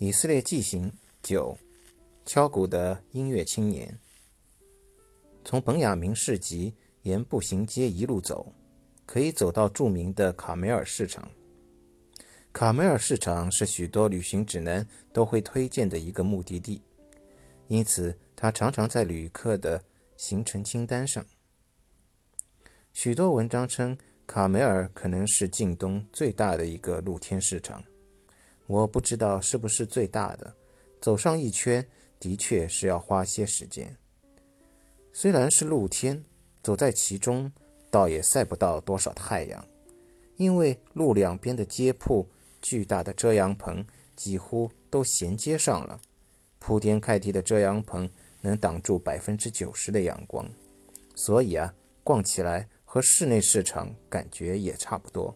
以色列纪行九，敲鼓的音乐青年。从本雅明市集沿步行街一路走，可以走到著名的卡梅尔市场。卡梅尔市场是许多旅行指南都会推荐的一个目的地，因此它常常在旅客的行程清单上。许多文章称卡梅尔可能是近东最大的一个露天市场。我不知道是不是最大的，走上一圈的确是要花些时间。虽然是露天，走在其中倒也晒不到多少太阳，因为路两边的街铺、巨大的遮阳棚几乎都衔接上了，铺天盖地的遮阳棚能挡住百分之九十的阳光，所以啊，逛起来和室内市场感觉也差不多。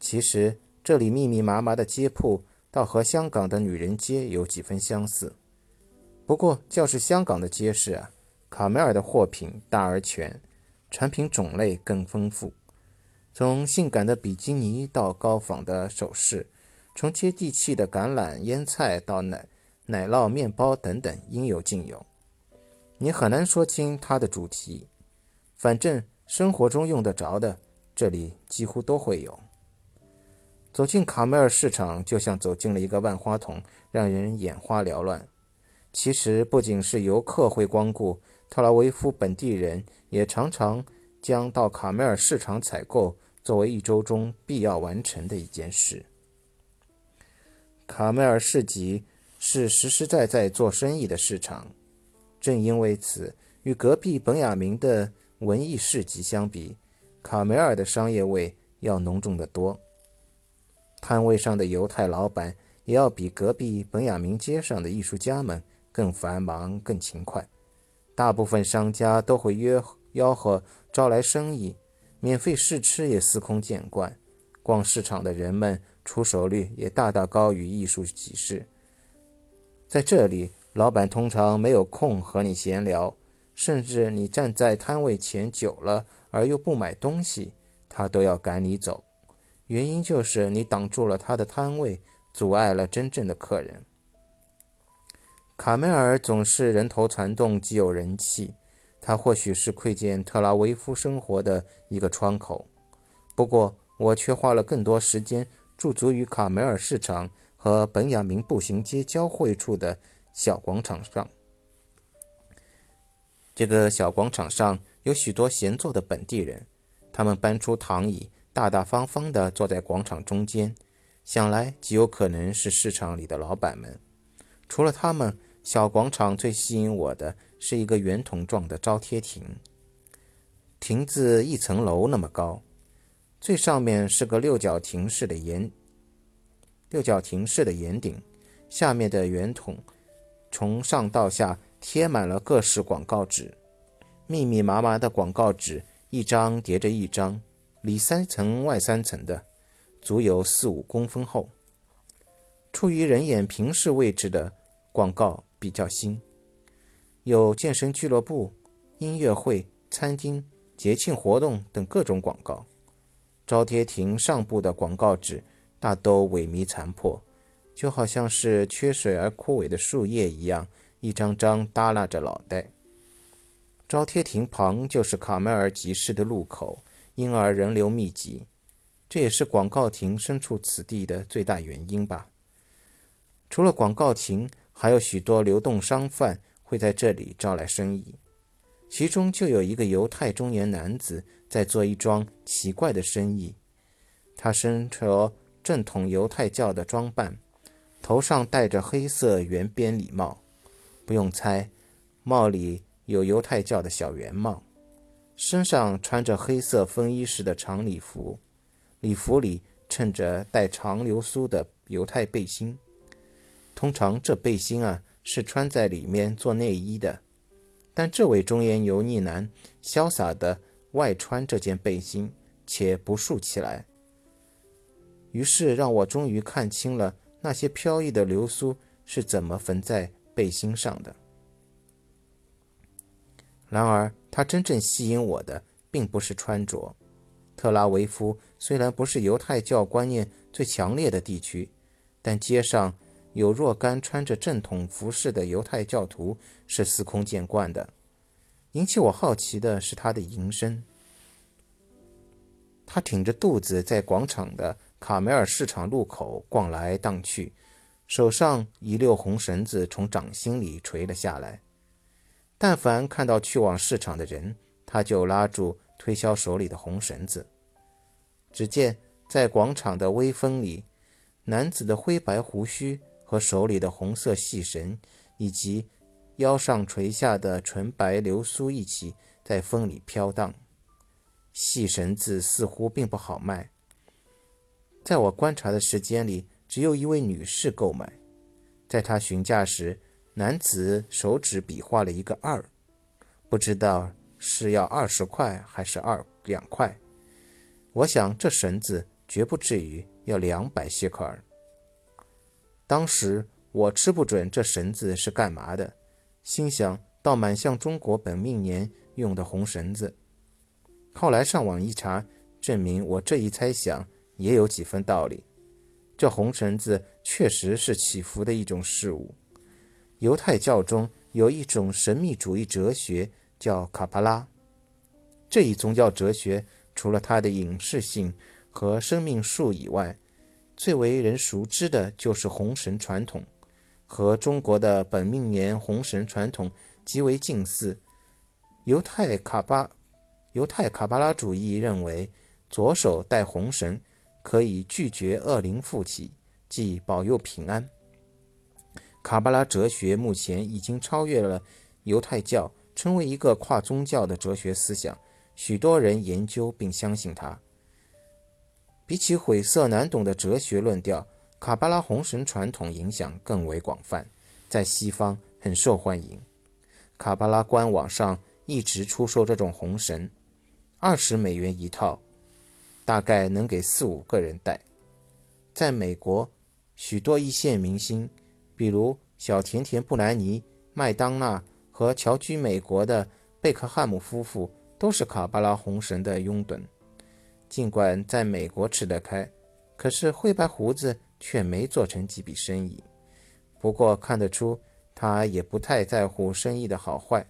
其实。这里密密麻麻的街铺，倒和香港的女人街有几分相似。不过，较是香港的街市啊，卡梅尔的货品大而全，产品种类更丰富。从性感的比基尼到高仿的首饰，从接地气的橄榄腌菜到奶奶酪面包等等，应有尽有。你很难说清它的主题，反正生活中用得着的，这里几乎都会有。走进卡梅尔市场，就像走进了一个万花筒，让人眼花缭乱。其实，不仅是游客会光顾，特拉维夫本地人也常常将到卡梅尔市场采购作为一周中必要完成的一件事。卡梅尔市集是实实在在做生意的市场，正因为此，与隔壁本雅明的文艺市集相比，卡梅尔的商业味要浓重得多。摊位上的犹太老板也要比隔壁本雅明街上的艺术家们更繁忙、更勤快。大部分商家都会约吆喝招来生意，免费试吃也司空见惯。逛市场的人们出手率也大大高于艺术集市。在这里，老板通常没有空和你闲聊，甚至你站在摊位前久了而又不买东西，他都要赶你走。原因就是你挡住了他的摊位，阻碍了真正的客人。卡梅尔总是人头攒动，极有人气。他或许是窥见特拉维夫生活的一个窗口。不过，我却花了更多时间驻足于卡梅尔市场和本雅明步行街交汇处的小广场上。这个小广场上有许多闲坐的本地人，他们搬出躺椅。大大方方地坐在广场中间，想来极有可能是市场里的老板们。除了他们，小广场最吸引我的是一个圆筒状的招贴亭，亭子一层楼那么高，最上面是个六角亭式的檐，六角亭式的檐顶，下面的圆筒从上到下贴满了各式广告纸，密密麻麻的广告纸，一张叠着一张。里三层外三层的，足有四五公分厚。处于人眼平视位置的广告比较新，有健身俱乐部、音乐会、餐厅、节庆活动等各种广告。招贴亭上部的广告纸大都萎靡残破，就好像是缺水而枯萎的树叶一样，一张张耷拉着脑袋。招贴亭旁就是卡梅尔集市的路口。因而人流密集，这也是广告亭身处此地的最大原因吧。除了广告亭，还有许多流动商贩会在这里招来生意。其中就有一个犹太中年男子在做一桩奇怪的生意。他身着正统犹太教的装扮，头上戴着黑色圆边礼帽，不用猜，帽里有犹太教的小圆帽。身上穿着黑色风衣式的长礼服，礼服里衬着带长流苏的犹太背心。通常这背心啊是穿在里面做内衣的，但这位中年油腻男潇洒地外穿这件背心，且不竖起来。于是让我终于看清了那些飘逸的流苏是怎么缝在背心上的。然而。他真正吸引我的，并不是穿着。特拉维夫虽然不是犹太教观念最强烈的地区，但街上有若干穿着正统服饰的犹太教徒是司空见惯的。引起我好奇的是他的营生。他挺着肚子在广场的卡梅尔市场路口逛来荡去，手上一溜红绳子从掌心里垂了下来。但凡看到去往市场的人，他就拉住推销手里的红绳子。只见在广场的微风里，男子的灰白胡须和手里的红色细绳，以及腰上垂下的纯白流苏一起在风里飘荡。细绳子似乎并不好卖。在我观察的时间里，只有一位女士购买。在她询价时，男子手指比划了一个二，不知道是要二十块还是二两块。我想这绳子绝不至于要两百谢克尔。当时我吃不准这绳子是干嘛的，心想倒蛮像中国本命年用的红绳子。后来上网一查，证明我这一猜想也有几分道理。这红绳子确实是祈福的一种事物。犹太教中有一种神秘主义哲学，叫卡巴拉。这一宗教哲学除了它的隐士性和生命树以外，最为人熟知的就是红绳传统，和中国的本命年红绳传统极为近似。犹太卡巴。犹太卡巴拉主义认为，左手戴红绳可以拒绝恶灵附体，即保佑平安。卡巴拉哲学目前已经超越了犹太教，成为一个跨宗教的哲学思想，许多人研究并相信它。比起晦涩难懂的哲学论调，卡巴拉红绳传统影响更为广泛，在西方很受欢迎。卡巴拉官网上一直出售这种红绳。二十美元一套，大概能给四五个人戴。在美国，许多一线明星，比如小甜甜布兰妮、麦当娜和侨居美国的贝克汉姆夫妇，都是卡巴拉红绳的拥趸。尽管在美国吃得开，可是灰白胡子却没做成几笔生意。不过看得出，他也不太在乎生意的好坏。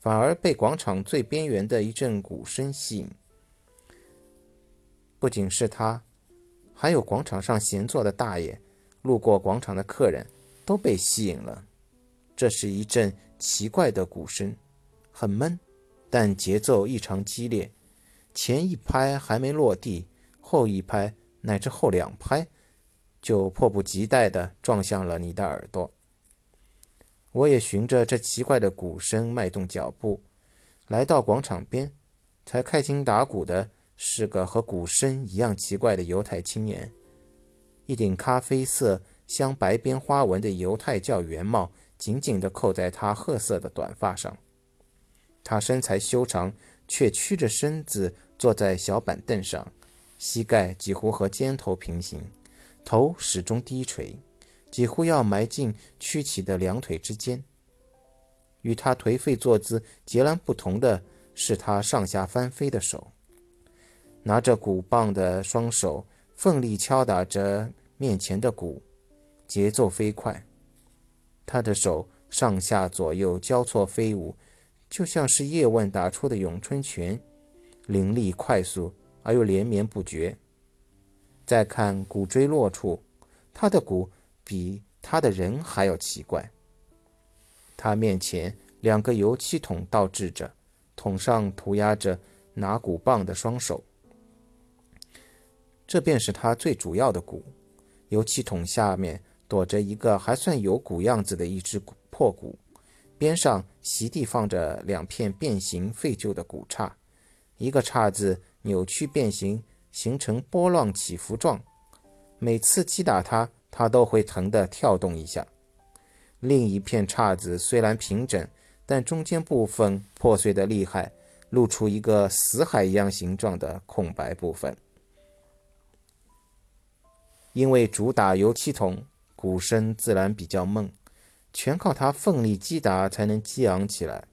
反而被广场最边缘的一阵鼓声吸引。不仅是他，还有广场上闲坐的大爷、路过广场的客人，都被吸引了。这是一阵奇怪的鼓声，很闷，但节奏异常激烈。前一拍还没落地，后一拍乃至后两拍，就迫不及待地撞向了你的耳朵。我也循着这奇怪的鼓声迈动脚步，来到广场边，才开心打鼓的是个和鼓声一样奇怪的犹太青年，一顶咖啡色镶白边花纹的犹太教圆帽紧紧地扣在他褐色的短发上。他身材修长，却屈着身子坐在小板凳上，膝盖几乎和肩头平行，头始终低垂。几乎要埋进曲起的两腿之间。与他颓废坐姿截然不同的是，他上下翻飞的手，拿着鼓棒的双手奋力敲打着面前的鼓，节奏飞快。他的手上下左右交错飞舞，就像是叶问打出的咏春拳，凌厉快速而又连绵不绝。再看鼓锥落处，他的鼓。比他的人还要奇怪。他面前两个油漆桶倒置着，桶上涂鸦着拿鼓棒的双手。这便是他最主要的鼓。油漆桶下面躲着一个还算有鼓样子的一只破鼓，边上席地放着两片变形废旧的鼓叉，一个叉子扭曲变形，形成波浪起伏状。每次击打它。他都会疼得跳动一下。另一片叉子虽然平整，但中间部分破碎的厉害，露出一个死海一样形状的空白部分。因为主打油漆桶，鼓声自然比较闷，全靠他奋力击打才能激昂起来。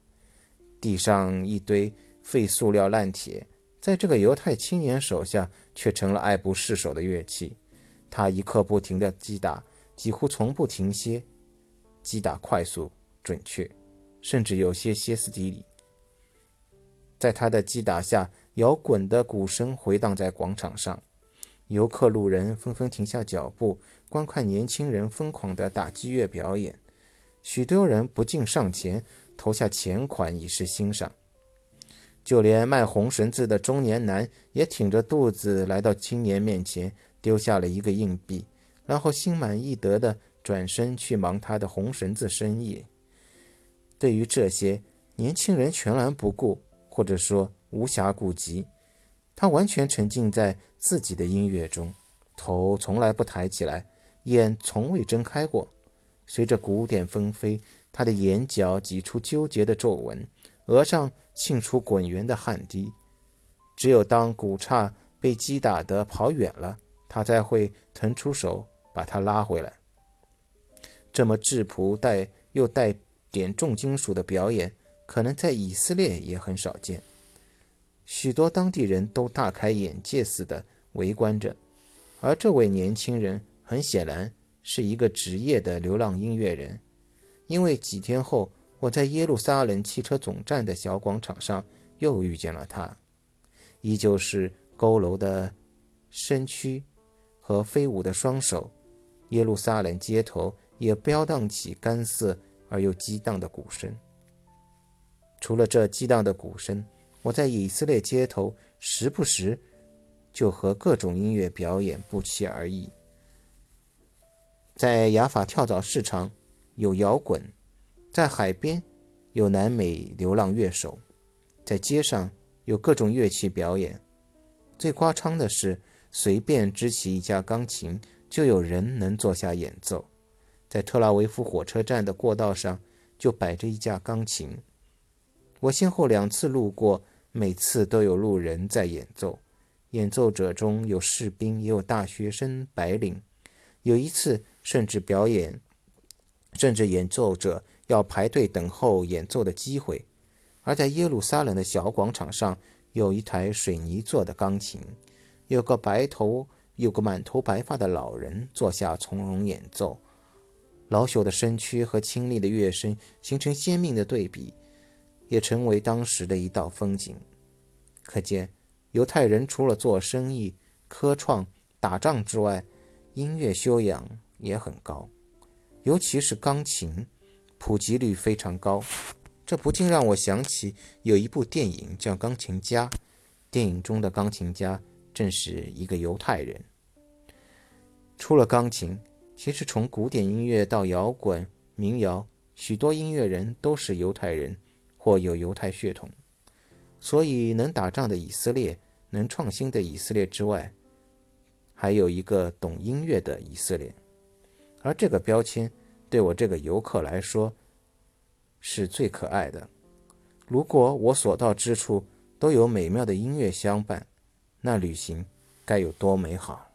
地上一堆废塑料烂铁，在这个犹太青年手下却成了爱不释手的乐器。他一刻不停地击打，几乎从不停歇，击打快速、准确，甚至有些歇斯底里。在他的击打下，摇滚的鼓声回荡在广场上，游客、路人纷纷停下脚步，观看年轻人疯狂的打击乐表演。许多人不禁上前投下钱款以示欣赏。就连卖红绳子的中年男也挺着肚子来到青年面前，丢下了一个硬币，然后心满意得地转身去忙他的红绳子生意。对于这些，年轻人全然不顾。或者说无暇顾及，他完全沉浸在自己的音乐中，头从来不抬起来，眼从未睁开过。随着鼓点纷飞，他的眼角挤出纠结的皱纹，额上沁出滚圆的汗滴。只有当鼓刹被击打得跑远了，他才会腾出手把他拉回来。这么质朴带又带点重金属的表演。可能在以色列也很少见，许多当地人都大开眼界似的围观着，而这位年轻人很显然是一个职业的流浪音乐人，因为几天后我在耶路撒冷汽车总站的小广场上又遇见了他，依旧是佝偻的身躯和飞舞的双手，耶路撒冷街头也飘荡起干涩而又激荡的鼓声。除了这激荡的鼓声，我在以色列街头时不时就和各种音乐表演不期而遇。在雅法跳蚤市场有摇滚，在海边有南美流浪乐手，在街上有各种乐器表演。最夸张的是，随便支起一架钢琴，就有人能坐下演奏。在特拉维夫火车站的过道上，就摆着一架钢琴。我先后两次路过，每次都有路人在演奏，演奏者中有士兵，也有大学生、白领。有一次甚至表演，甚至演奏者要排队等候演奏的机会。而在耶路撒冷的小广场上，有一台水泥做的钢琴，有个白头、有个满头白发的老人坐下从容演奏，老朽的身躯和清丽的乐声形成鲜明的对比。也成为当时的一道风景。可见，犹太人除了做生意、科创、打仗之外，音乐修养也很高，尤其是钢琴，普及率非常高。这不禁让我想起有一部电影叫《钢琴家》，电影中的钢琴家正是一个犹太人。除了钢琴，其实从古典音乐到摇滚、民谣，许多音乐人都是犹太人。或有犹太血统，所以能打仗的以色列，能创新的以色列之外，还有一个懂音乐的以色列。而这个标签对我这个游客来说是最可爱的。如果我所到之处都有美妙的音乐相伴，那旅行该有多美好！